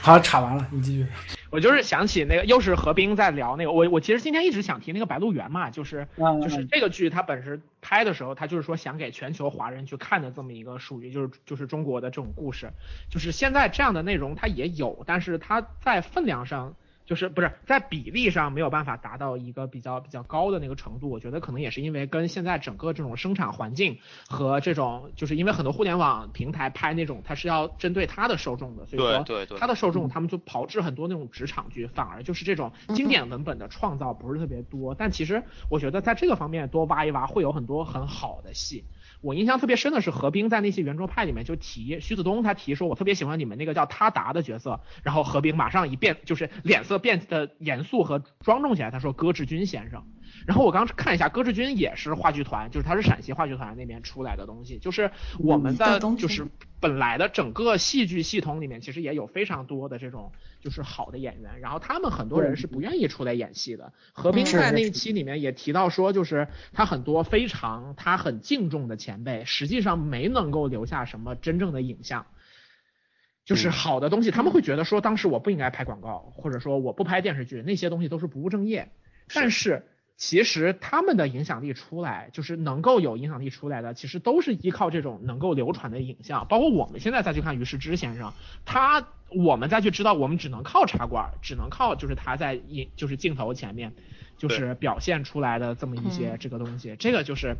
好，插完了，你继续。我就是想起那个，又是何冰在聊那个，我我其实今天一直想提那个《白鹿原》嘛，就是嗯就是这个剧它本身拍的时候，它就是说想给全球华人去看的这么一个属于就是就是中国的这种故事，就是现在这样的内容它也有，但是它在分量上就是不是在比例上没有办法达到一个比较比较高的那个程度，我觉得可能也是因为跟现在整个这种生产环境和这种，就是因为很多互联网平台拍那种，它是要针对它的受众的，所以说对对对它的受众他们就炮制很多那种职场剧，反而就是这种经典文本的创造不是特别多。但其实我觉得在这个方面多挖一挖，会有很多很好的戏。我印象特别深的是何冰在那些圆桌派里面就提徐子东，他提说我特别喜欢你们那个叫他达的角色，然后何冰马上一变就是脸色变得严肃和庄重起来，他说戈志军先生。然后我刚看一下，戈志军也是话剧团，就是他是陕西话剧团那边出来的东西，就是我们的就是本来的整个戏剧系统里面，其实也有非常多的这种就是好的演员，然后他们很多人是不愿意出来演戏的。何冰在那一期里面也提到说，就是他很多非常他很敬重的前辈，实际上没能够留下什么真正的影像。就是好的东西，他们会觉得说，当时我不应该拍广告，或者说我不拍电视剧，那些东西都是不务正业。但是其实他们的影响力出来，就是能够有影响力出来的，其实都是依靠这种能够流传的影像。包括我们现在再去看于世之先生，他我们再去知道，我们只能靠茶馆，只能靠就是他在影就是镜头前面，就是表现出来的这么一些这个东西，这个就是。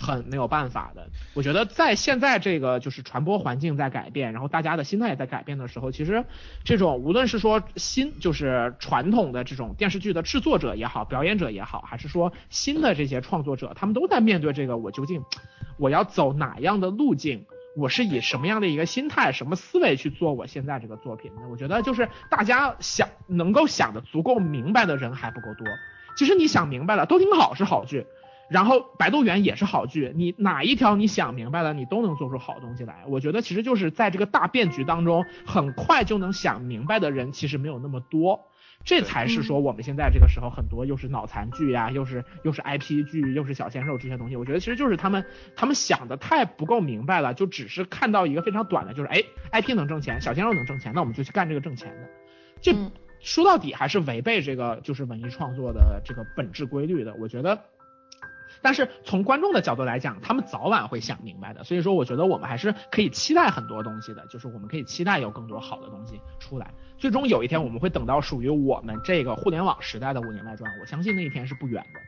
很没有办法的，我觉得在现在这个就是传播环境在改变，然后大家的心态也在改变的时候，其实这种无论是说新就是传统的这种电视剧的制作者也好，表演者也好，还是说新的这些创作者，他们都在面对这个我究竟我要走哪样的路径，我是以什么样的一个心态、什么思维去做我现在这个作品呢？我觉得就是大家想能够想的足够明白的人还不够多。其实你想明白了，都挺好是好剧。然后《白鹿原》也是好剧，你哪一条你想明白了，你都能做出好东西来。我觉得其实就是在这个大变局当中，很快就能想明白的人其实没有那么多，这才是说我们现在这个时候很多又是脑残剧呀，又是又是 IP 剧，又是小鲜肉这些东西。我觉得其实就是他们他们想的太不够明白了，就只是看到一个非常短的，就是哎 IP 能挣钱，小鲜肉能挣钱，那我们就去干这个挣钱的。这嗯说到底还是违背这个就是文艺创作的这个本质规律的。我觉得。但是从观众的角度来讲，他们早晚会想明白的。所以说，我觉得我们还是可以期待很多东西的，就是我们可以期待有更多好的东西出来。最终有一天，我们会等到属于我们这个互联网时代的五年外传。我相信那一天是不远的。《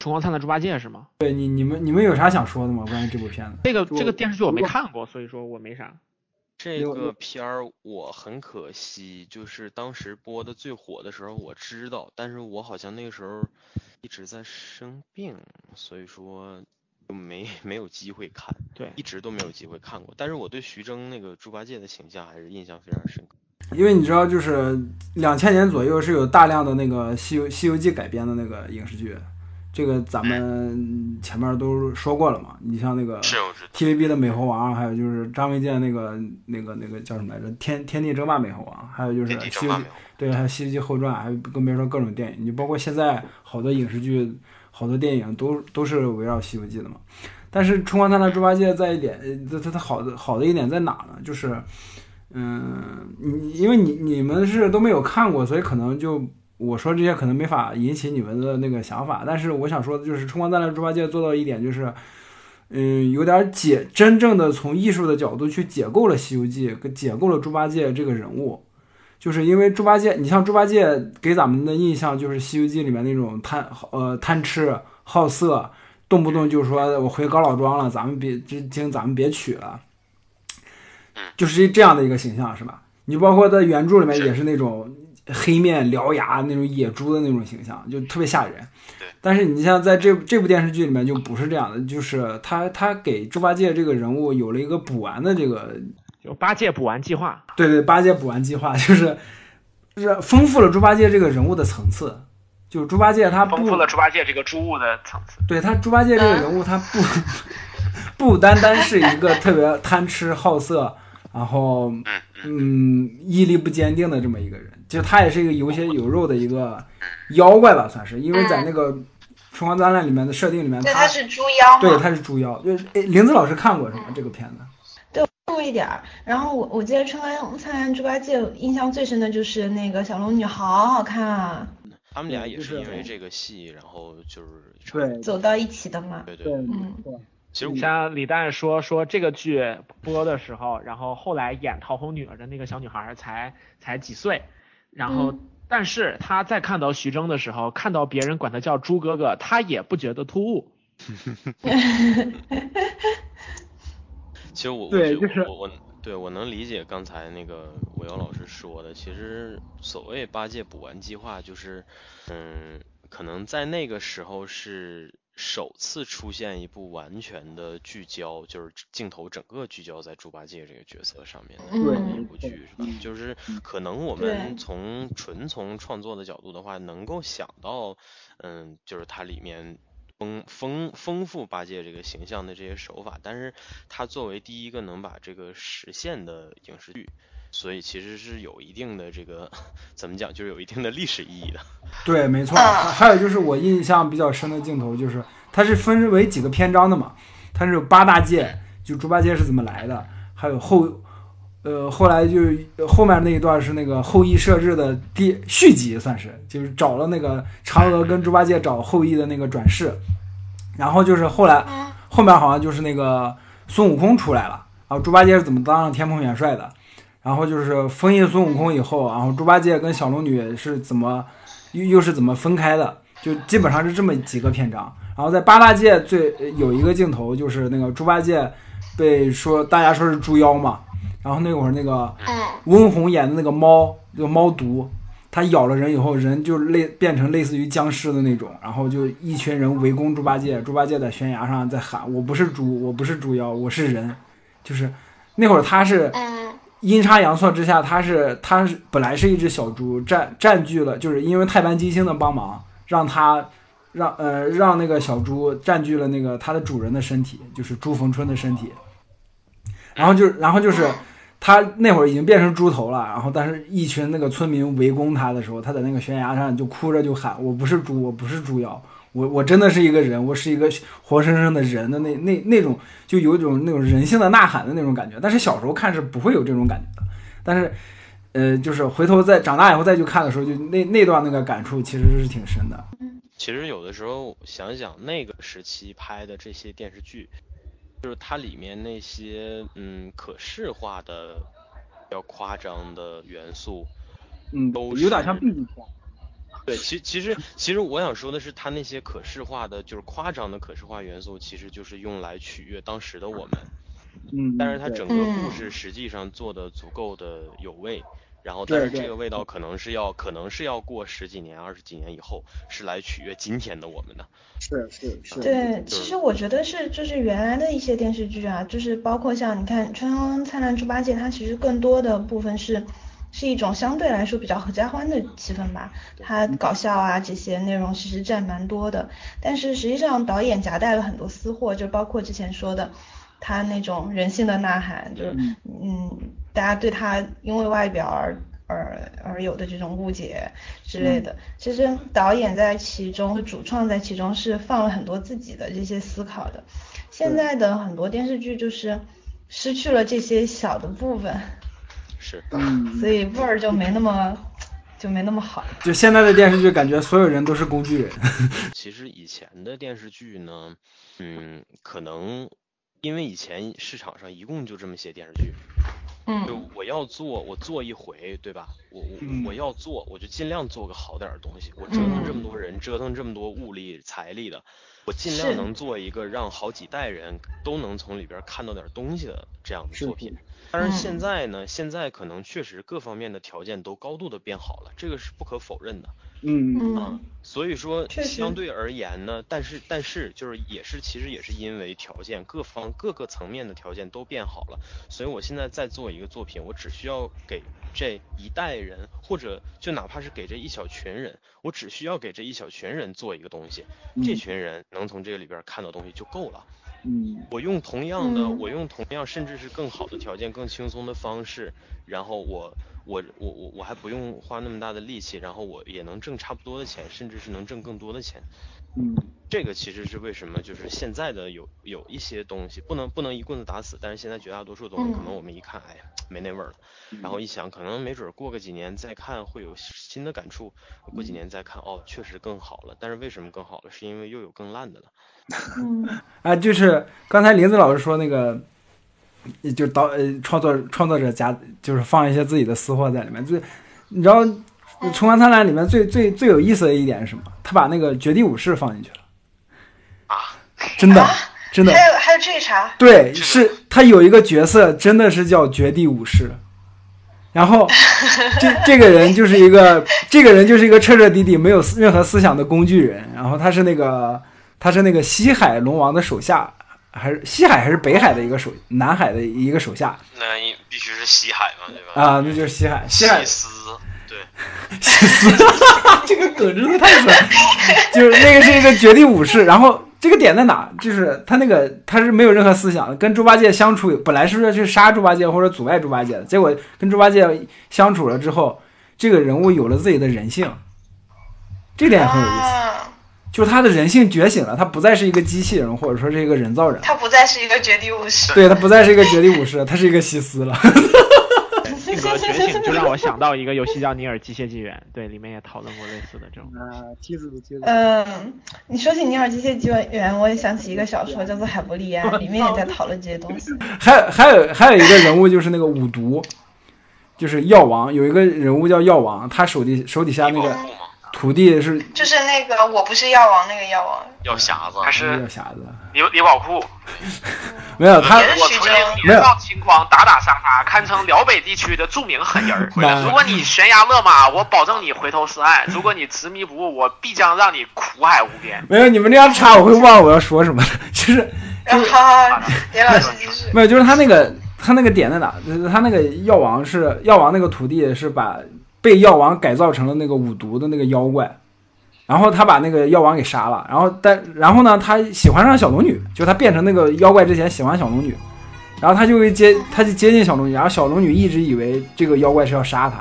春光灿烂猪八戒》是吗？对你你们你们有啥想说的吗？关于这部片子？这个这个电视剧我没看过，所以说我没啥。这个片儿我很可惜，就是当时播的最火的时候我知道，但是我好像那个时候一直在生病，所以说就没没有机会看，对一直都没有机会看过。但是我对徐峥那个猪八戒的形象还是印象非常深刻。因为你知道，就是两千年左右是有大量的那个西游《西游记》改编的那个影视剧，这个咱们前面都说过了嘛。你像那个 TVB 的美猴王，还有就是张卫健那个那个那个叫什么来着？天天地争霸美猴王，还有就是西游记对，还有《西游记后传》，还有更别说各种电影，你包括现在好多影视剧、好多电影都都是围绕《西游记》的嘛。但是《春光灿烂猪八戒》在一点，呃它它它好的好的一点在哪呢？就是，嗯，你因为你你们是都没有看过，所以可能就我说这些可能没法引起你们的那个想法。但是我想说的就是，《春光灿烂猪八戒》做到一点就是，嗯，有点解真正的从艺术的角度去解构了《西游记》，跟解构了猪八戒这个人物。就是因为猪八戒，你像猪八戒给咱们的印象就是《西游记》里面那种贪呃贪吃好色，动不动就说我回高老庄了，咱们别这经咱们别娶了，就是这样的一个形象是吧？你包括在原著里面也是那种黑面獠牙那种野猪的那种形象，就特别吓人。对。但是你像在这这部电视剧里面就不是这样的，就是他他给猪八戒这个人物有了一个补完的这个就八戒补完计划，对对，八戒补完计划 就是，是丰富了猪八戒这个人物的层次。就猪八戒他不丰富了猪八戒这个猪物的层次。对他猪八戒这个人物，他不 不单单是一个特别贪吃好色，然后嗯毅力不坚定的这么一个人，就他也是一个有血有肉的一个妖怪吧，算是，因为在那个《春光灿烂》里面的设定里面，对，他他是猪妖。对他是猪妖，就是诶林子老师看过是吗？这个片子？看过一点儿，然后我我记得《春光灿烂猪八戒》印象最深的就是那个小龙女，好好看啊，他们俩也是是因为这个戏，然后就是对走到一起的嘛。对对对，嗯对，其实我像李诞说说这个剧播的时候，然后后来演桃红女儿的那个小女孩才才几岁，然后、嗯但是他在看到徐峥的时候，看到别人管他叫猪哥哥，他也不觉得突兀。其实我对就是我我对我能理解刚才那个韦瑶老师说的，其实所谓八戒补完计划，就是嗯，可能在那个时候是首次出现一部完全的聚焦，就是镜头整个聚焦在猪八戒这个角色上面的对一部剧是吧？就是可能我们从纯从创作的角度的话，能够想到，嗯，就是它里面丰丰丰富八戒这个形象的这些手法，但是它作为第一个能把这个实现的影视剧，所以其实是有一定的这个怎么讲，就是有一定的历史意义的。对，没错。还还有就是我印象比较深的镜头，就是它是分为几个篇章的嘛，它是有八大戒，就猪八戒是怎么来的，还有后，呃，后来就后面那一段是那个后羿射日的第续集，算是就是找了那个嫦娥跟猪八戒找后羿的那个转世，然后就是后来后面好像就是那个孙悟空出来了，然后猪八戒是怎么当上天蓬元帅的，然后就是封印孙悟空以后，然后猪八戒跟小龙女是怎么又又是怎么分开的，就基本上是这么几个篇章。然后在八大界最有一个镜头，就是那个猪八戒被说大家说是猪妖嘛，然后那会儿那个温虹演的那个猫，那个猫毒，它咬了人以后，人就类变成类似于僵尸的那种，然后就一群人围攻猪八戒，猪八戒在悬崖上在喊：“我不是猪，我不是猪妖，我是人。”就是那会儿他是阴差阳错之下，他是他是本来是一只小猪，占占据了，就是因为太白金星的帮忙，让他让呃让那个小猪占据了那个它的主人的身体，就是朱逢春的身体。然后就然后就是他那会儿已经变成猪头了，然后但是一群那个村民围攻他的时候，他在那个悬崖上就哭着就喊：“我不是猪，我不是猪妖。”我我真的是一个人，我是一个活生生的人的那那那种，就有一种那种人性的呐喊的那种感觉。但是小时候看是不会有这种感觉的，但是，呃，就是回头再长大以后再去看的时候，就那那段那个感触其实是挺深的。其实有的时候想想那个时期拍的这些电视剧，就是它里面那些嗯可视化的、比较夸张的元素，嗯，都有点像是 B 级片。对，其其实其实我想说的是，它那些可视化的，就是夸张的可视化元素，其实就是用来取悦当时的我们。嗯，但是它整个故嗯事实际上做的足够的有味，然后但是这个味道可能是要可能是要过十几年、二十几年以后，是来取悦今天的我们的。是是是，对，就是其实我觉得是，就是原来的一些电视剧啊，就是包括像你看《春光灿烂猪八戒》，它其实更多的部分是，是一种相对来说比较合家欢的气氛吧。它搞笑啊这些内容其实占蛮多的，但是实际上导演夹带了很多私货，就包括之前说的他那种人性的呐喊，就是嗯，大家对他因为外表而而而有的这种误解之类的。其实导演在其中主创在其中是放了很多自己的这些思考的。现在的很多电视剧就是失去了这些小的部分，是，嗯，所以味儿就没那么就没那么好。就现在的电视剧，感觉所有人都是工具人。其实以前的电视剧呢，嗯，可能因为以前市场上一共就这么些电视剧，就嗯我要做，我做一回，对吧？我我嗯我要做，我就尽量做个好点儿的东西。我折腾这么多人，折腾这么多物力财力的，我尽量能做一个让好几代人都能从里边看到点儿东西的这样的作品。但是嗯现在呢，现在可能确实各方面的条件都高度的变好了，这个是不可否认的。嗯啊嗯，所以说相对而言呢，但是但是就是也是其实也是因为条件各方各个层面的条件都变好了，所以我现在在做一个作品，我只需要给这一代人，或者就哪怕是给这一小群人，我只需要给这一小群人做一个东西，这嗯群人能从这个里边看到东西就够了。嗯我用同样的，嗯我用同样甚至是更好的条件、更轻松的方式，然后我我我我我还不用花那么大的力气，然后我也能挣差不多的钱，甚至是能挣更多的钱。嗯这个其实是为什么，就是现在的有有一些东西不能不能一棍子打死，但是现在绝大多数东西可能嗯我们一看，哎呀没那味儿了，然后一想，可能没准过个几年再看会有新的感触，过几年再看，哦，确实更好了。但是为什么更好了？是因为又有更烂的了。嗯 啊，就是刚才林子老师说那个，就导呃创作创作者加就是放一些自己的私货在里面。就你知道《重光灿烂》里面最最最有意思的一点是什么？他把那个绝地武士放进去了。啊，真的 真的。还有还有这一茬，对，是他有一个角色真的是叫绝地武士。然后，这这个人就是一个，这个人就是一个彻彻底底没有思任何思想的工具人。然后他是那个，他是那个西海龙王的手下，还是西海还是北海的一个手，南海的一个手下那必须是西海嘛，对吧？啊，那就是西海，西海西斯，对，这个梗真的太损，就是那个是一个绝地武士，然后这个点在哪？就是他那个他是没有任何思想的，跟猪八戒相处，本来是要去杀猪八戒或者阻碍猪八戒的，结果跟猪八戒相处了之后，这个人物有了自己的人性，这点很有意思，啊，就是他的人性觉醒了，他不再是一个机器人或者说是一个人造人，他不再是一个绝地武士。对他不再是一个绝地武士，他是一个西斯了。性格 觉醒就让我想到一个游戏叫《尼尔：机械纪元》，对，里面也讨论过类似的这种。啊，机子机子，嗯，你说起尼尔机械纪元，我也想起一个小说叫做《海伯利安》，里面也在讨论这些东西。还有还有还有一个人物就是那个五毒，就是药王，有一个人物叫药王，他手底手底下那个徒弟是就是那个我不是药王那个药王，药匣子，还是药匣子，李李宝库？没有他我曾经年少轻狂，打打杀杀，堪称辽北地区的著名狠人儿。如果你悬崖勒马，我保证你回头是岸；如果你执迷不悟，我必将让你苦海无边。没有你们这样插，我会忘了我要说什么的。就是然后连老师继续。没有，就是他那个他那个点在哪？就是他那个药王是药王那个徒弟是把被药王改造成了那个五毒的那个妖怪，然后他把那个妖王给杀了，然后但然后呢，他喜欢上小龙女，就他变成那个妖怪之前喜欢小龙女，然后他就会接他就接近小龙女，然后小龙女一直以为这个妖怪是要杀他，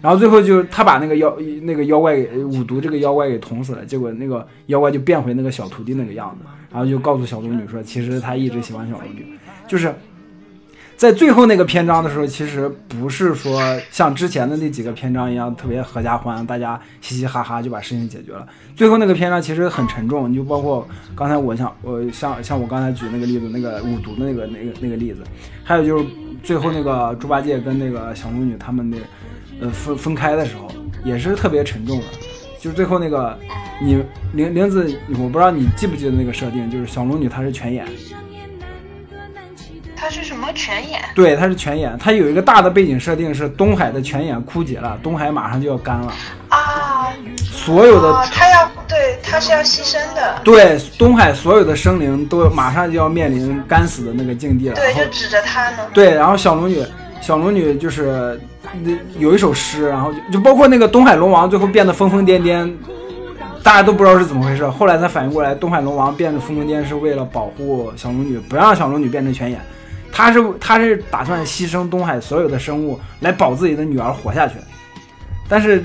然后最后就他把那个妖那个妖怪给五毒这个妖怪给捅死了，结果那个妖怪就变回那个小徒弟那个样子，然后就告诉小龙女说，其实他一直喜欢小龙女，就是在最后那个篇章的时候，其实不是说像之前的那几个篇章一样特别合家欢，大家嘻嘻哈哈就把事情解决了。最后那个篇章其实很沉重，你就包括刚才我想我像像我刚才举那个例子，那个五毒的那个那个那个例子，还有就是最后那个猪八戒跟那个小龙女他们那呃分分开的时候，也是特别沉重的。就是最后那个你玲玲子，我不知道你记不记得那个设定，就是小龙女她是全眼。他是什么泉眼？对，它是泉眼，它有一个大的背景设定是东海的泉眼枯竭了，东海马上就要干了，啊，所有的哦，他要对，它是要牺牲的，对东海所有的生灵都马上就要面临干死的那个境地了。对，就指着它呢。对，然后小龙女，小龙女就是那有一首诗，然后就就包括那个东海龙王最后变得疯疯癫癫，大家都不知道是怎么回事，后来才反应过来，东海龙王变得疯疯癫是为了保护小龙女，不让小龙女变成泉眼。他是他是打算牺牲东海所有的生物来保自己的女儿活下去，但是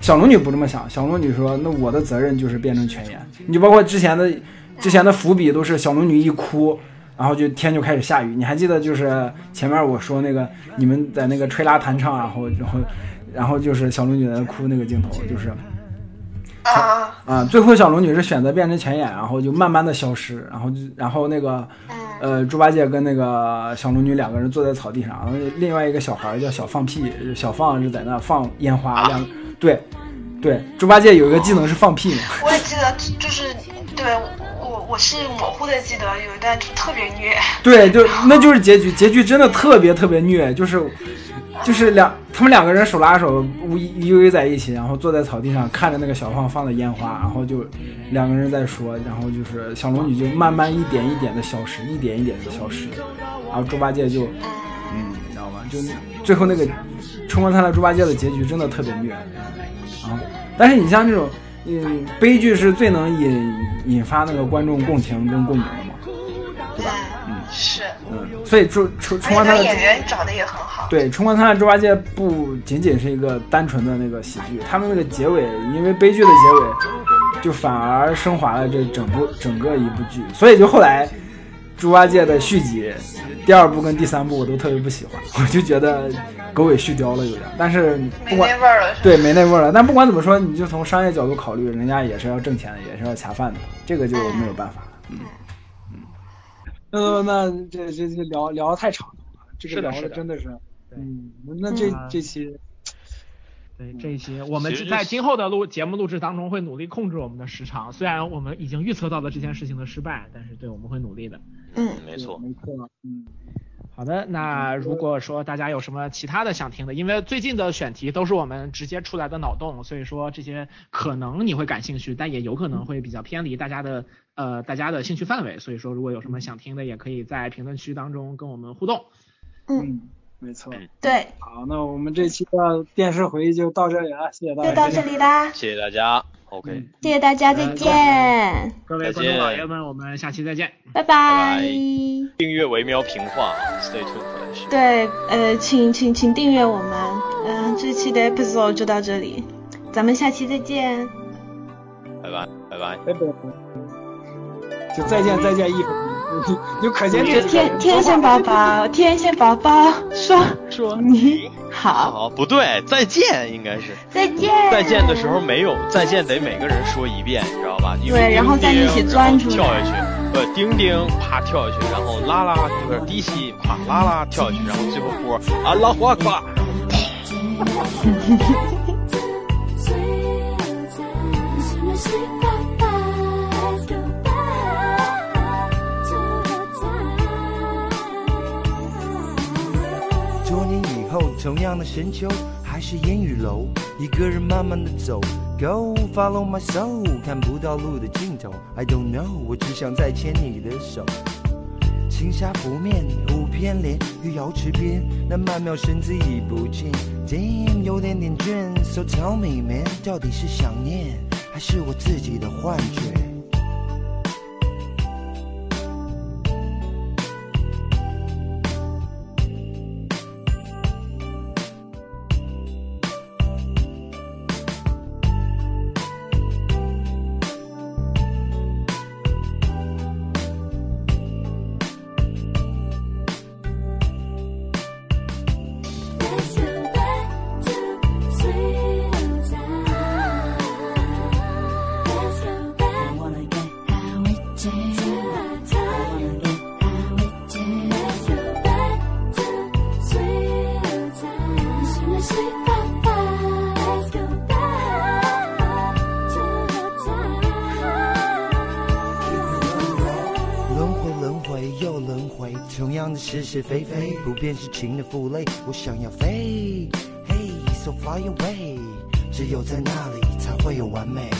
小龙女不这么想，小龙女说：“那我的责任就是变成泉眼。”你就包括之前的之前的伏笔都是小龙女一哭，然后就天就开始下雨。你还记得就是前面我说那个你们在那个吹拉弹唱，然后然后然后就是小龙女在那哭那个镜头，就是啊，啊，最后小龙女是选择变成泉眼，然后就慢慢的消失，然后就然后那个呃猪八戒跟那个小龙女两个人坐在草地上，另外一个小孩叫小放屁，小放是在那放烟花，两对对，猪八戒有一个技能是放屁，我也记得，就是对我是模糊的记得有一段特别虐，对，就那就是结局，结局真的特别特别虐，就是就是两他们两个人手拉手依依偎在一起，然后坐在草地上看着那个小放放的烟花，然后就两个人在说，然后就是小龙女就慢慢一点一点的消失，一点一点的消失，然后猪八戒就嗯，你知道吗？就最后那个春光灿烂猪八戒的结局真的特别虐啊！但是你像这种嗯。悲剧是最能引引发那个观众共情跟共鸣的嘛，对。吧？嗯。是，嗯，所以猪春春而且他光灿烂演员找的也很好，对，《春光灿烂猪八戒》不仅仅是一个单纯的那个喜剧，他们那个结尾，因为悲剧的结尾，就反而升华了这整部整个一部剧，所以就后来猪八戒的续集，第二部跟第三部我都特别不喜欢，我就觉得狗尾续貂了有点。但是不没管那味儿了。是对没那味儿了，但不管怎么说，你就从商业角度考虑，人家也是要挣钱的，也是要恰饭的，这个就没有办法了。嗯，那那这这这聊聊得太长了，这个聊是的真的的真的是，对嗯，那这嗯这期对这一期，我们在今后的录节目录制当中会努力控制我们的时长。虽然我们已经预测到了这件事情的失败，但是对我们会努力的。嗯，没错。没错，嗯，好的，那如果说大家有什么其他的想听的，因为最近的选题都是我们直接出来的脑洞，所以说这些可能你会感兴趣，但也有可能会比较偏离大家的 呃大家的兴趣范围。所以说，如果有什么想听的，也可以在评论区当中跟我们互动。嗯，没错。对，好，那我们这期的电视回忆就到这里了，谢谢大家。就到这里啦，谢谢大家，OK，嗯谢谢大家，再见，各位观众老爷们，我们下期再见。拜拜拜。订阅维喵评话，Stay tuned。对，呃，请请请订阅我们，嗯、这期的 episode 就到这里，咱们下期再见。拜拜，拜拜。拜拜。就再见再见一分钟，就可见这天天线宝宝，天线宝宝说。说。你好，好，不对，再见应该是。再见。再见的时候没有再见，得每个人说一遍，你知道吧？因为对然后再一起钻出来。跳下去，呃，叮叮啪跳下去，然后啦啦不是低吸啪啦啦跳下去，然后最后波啊拉花夸，然 后同样的深秋，还是烟雨楼，一个人慢慢的走。Go follow my soul，看不到路的尽头。I don't know，我只想再牵你的手。青纱拂面，舞翩莲，玉瑶池边，那曼妙身姿已不见。Damn，有点点倦。So tell me man，到底是想念，还是我自己的幻觉？是是非非，不变是情的负累。我想要飞，嘿，so fly away，只有在那里才会有完美。